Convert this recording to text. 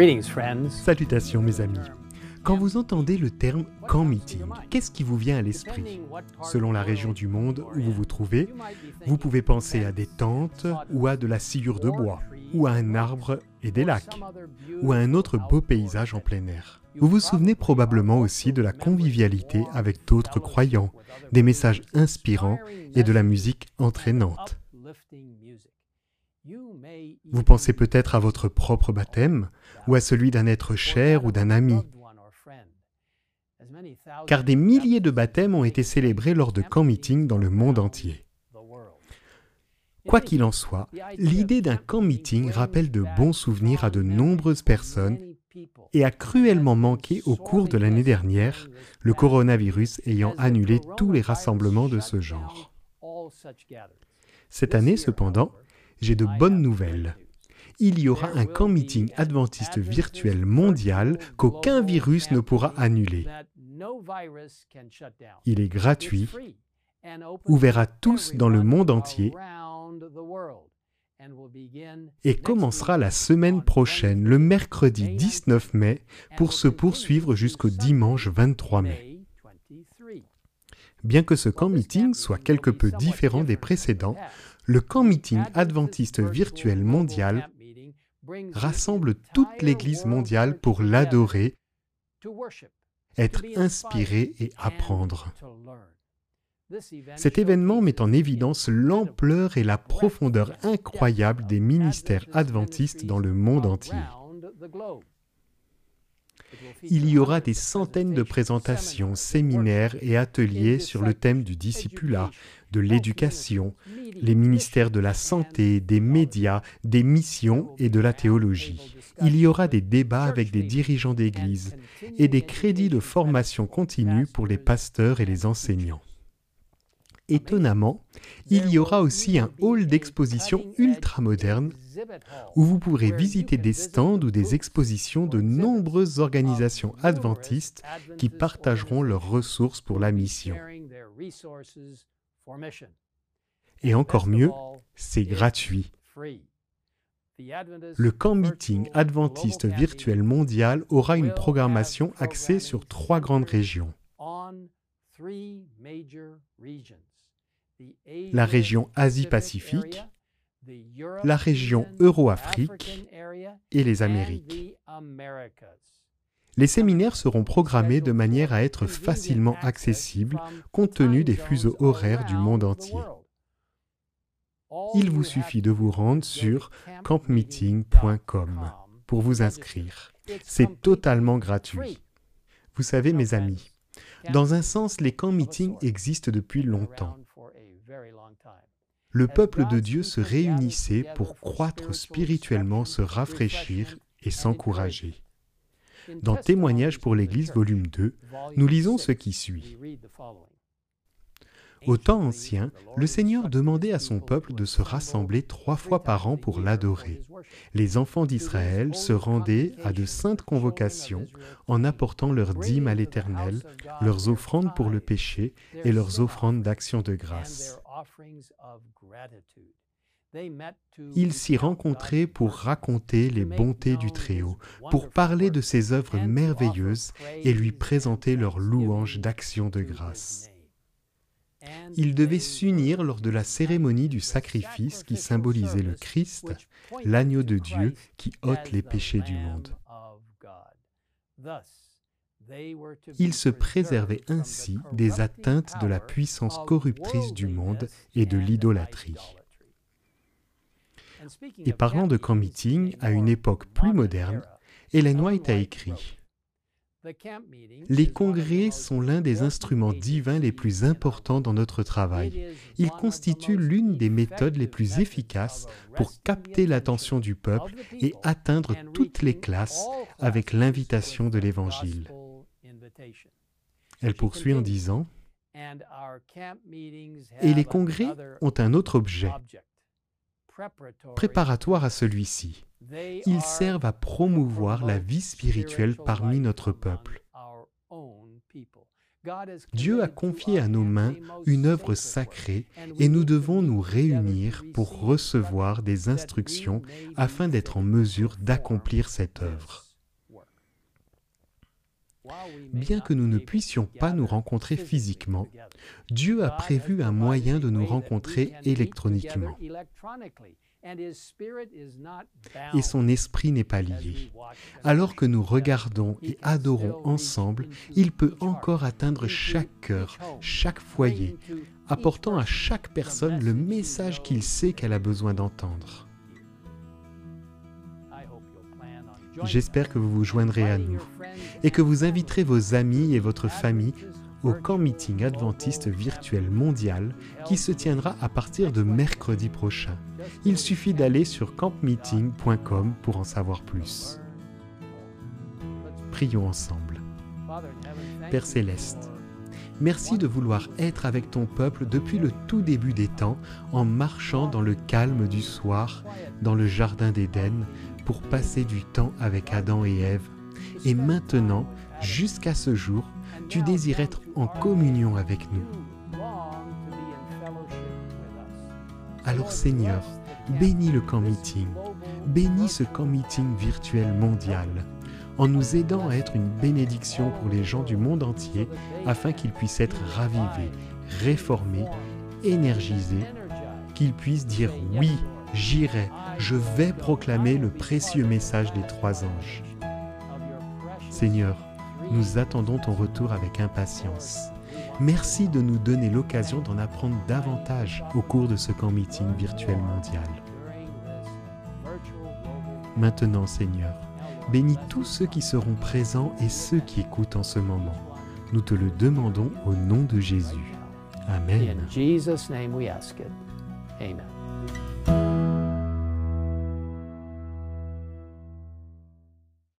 Greetings, friends. Salutations mes amis. Quand vous entendez le terme camp meeting, qu'est-ce qui vous vient à l'esprit? Selon la région du monde où vous vous trouvez, vous pouvez penser à des tentes ou à de la sciure de bois, ou à un arbre et des lacs, ou à un autre beau paysage en plein air. Vous vous souvenez probablement aussi de la convivialité avec d'autres croyants, des messages inspirants et de la musique entraînante. Vous pensez peut-être à votre propre baptême ou à celui d'un être cher ou d'un ami. Car des milliers de baptêmes ont été célébrés lors de camp meeting dans le monde entier. Quoi qu'il en soit, l'idée d'un camp meeting rappelle de bons souvenirs à de nombreuses personnes et a cruellement manqué au cours de l'année dernière, le coronavirus ayant annulé tous les rassemblements de ce genre. Cette année, cependant, j'ai de bonnes nouvelles. Il y aura un camp meeting adventiste virtuel mondial qu'aucun virus ne pourra annuler. Il est gratuit, ouvert à tous dans le monde entier et commencera la semaine prochaine, le mercredi 19 mai, pour se poursuivre jusqu'au dimanche 23 mai. Bien que ce camp meeting soit quelque peu différent des précédents, le camp meeting adventiste virtuel mondial rassemble toute l'Église mondiale pour l'adorer, être inspiré et apprendre. Cet événement met en évidence l'ampleur et la profondeur incroyable des ministères adventistes dans le monde entier. Il y aura des centaines de présentations, séminaires et ateliers sur le thème du discipulat, de l'éducation, les ministères de la santé, des médias, des missions et de la théologie. Il y aura des débats avec des dirigeants d'église et des crédits de formation continue pour les pasteurs et les enseignants. Étonnamment, il y aura aussi un hall d'exposition ultra moderne où vous pourrez visiter des stands ou des expositions de nombreuses organisations adventistes qui partageront leurs ressources pour la mission. Et encore mieux, c'est gratuit. Le camp meeting adventiste virtuel mondial aura une programmation axée sur trois grandes régions. La région Asie-Pacifique, la région Euro-Afrique et les Amériques. Les séminaires seront programmés de manière à être facilement accessibles compte tenu des fuseaux horaires du monde entier. Il vous suffit de vous rendre sur campmeeting.com pour vous inscrire. C'est totalement gratuit. Vous savez, mes amis, dans un sens, les camps meetings existent depuis longtemps. Le peuple de Dieu se réunissait pour croître spirituellement, se rafraîchir et s'encourager. Dans Témoignages pour l'Église, volume 2, nous lisons ce qui suit. Au temps ancien, le Seigneur demandait à son peuple de se rassembler trois fois par an pour l'adorer. Les enfants d'Israël se rendaient à de saintes convocations en apportant leurs dîmes à l'Éternel, leurs offrandes pour le péché et leurs offrandes d'action de grâce. Ils s'y rencontraient pour raconter les bontés du Très-Haut, pour parler de ses œuvres merveilleuses et lui présenter leurs louanges d'action de grâce. Ils devaient s'unir lors de la cérémonie du sacrifice qui symbolisait le Christ, l'agneau de Dieu qui ôte les péchés du monde. Ils se préservaient ainsi des atteintes de la puissance corruptrice du monde et de l'idolâtrie. Et parlant de camp à une époque plus moderne, Ellen White a écrit les congrès sont l'un des instruments divins les plus importants dans notre travail. Ils constituent l'une des méthodes les plus efficaces pour capter l'attention du peuple et atteindre toutes les classes avec l'invitation de l'Évangile. Elle poursuit en disant, Et les congrès ont un autre objet, préparatoire à celui-ci. Ils servent à promouvoir la vie spirituelle parmi notre peuple. Dieu a confié à nos mains une œuvre sacrée et nous devons nous réunir pour recevoir des instructions afin d'être en mesure d'accomplir cette œuvre. Bien que nous ne puissions pas nous rencontrer physiquement, Dieu a prévu un moyen de nous rencontrer électroniquement. Et son esprit n'est pas lié. Alors que nous regardons et adorons ensemble, il peut encore atteindre chaque cœur, chaque foyer, apportant à chaque personne le message qu'il sait qu'elle a besoin d'entendre. J'espère que vous vous joindrez à nous et que vous inviterez vos amis et votre famille au camp meeting adventiste virtuel mondial qui se tiendra à partir de mercredi prochain. Il suffit d'aller sur campmeeting.com pour en savoir plus. Prions ensemble. Père céleste, merci de vouloir être avec ton peuple depuis le tout début des temps en marchant dans le calme du soir, dans le jardin d'Éden, pour passer du temps avec Adam et Ève. Et maintenant, jusqu'à ce jour, tu désires être en communion avec nous. Alors Seigneur, bénis le camp meeting, bénis ce camp meeting virtuel mondial, en nous aidant à être une bénédiction pour les gens du monde entier afin qu'ils puissent être ravivés, réformés, énergisés, qu'ils puissent dire oui, j'irai, je vais proclamer le précieux message des trois anges. Seigneur, nous attendons ton retour avec impatience. Merci de nous donner l'occasion d'en apprendre davantage au cours de ce camp meeting virtuel mondial. Maintenant, Seigneur, bénis tous ceux qui seront présents et ceux qui écoutent en ce moment. Nous te le demandons au nom de Jésus. Amen. Amen.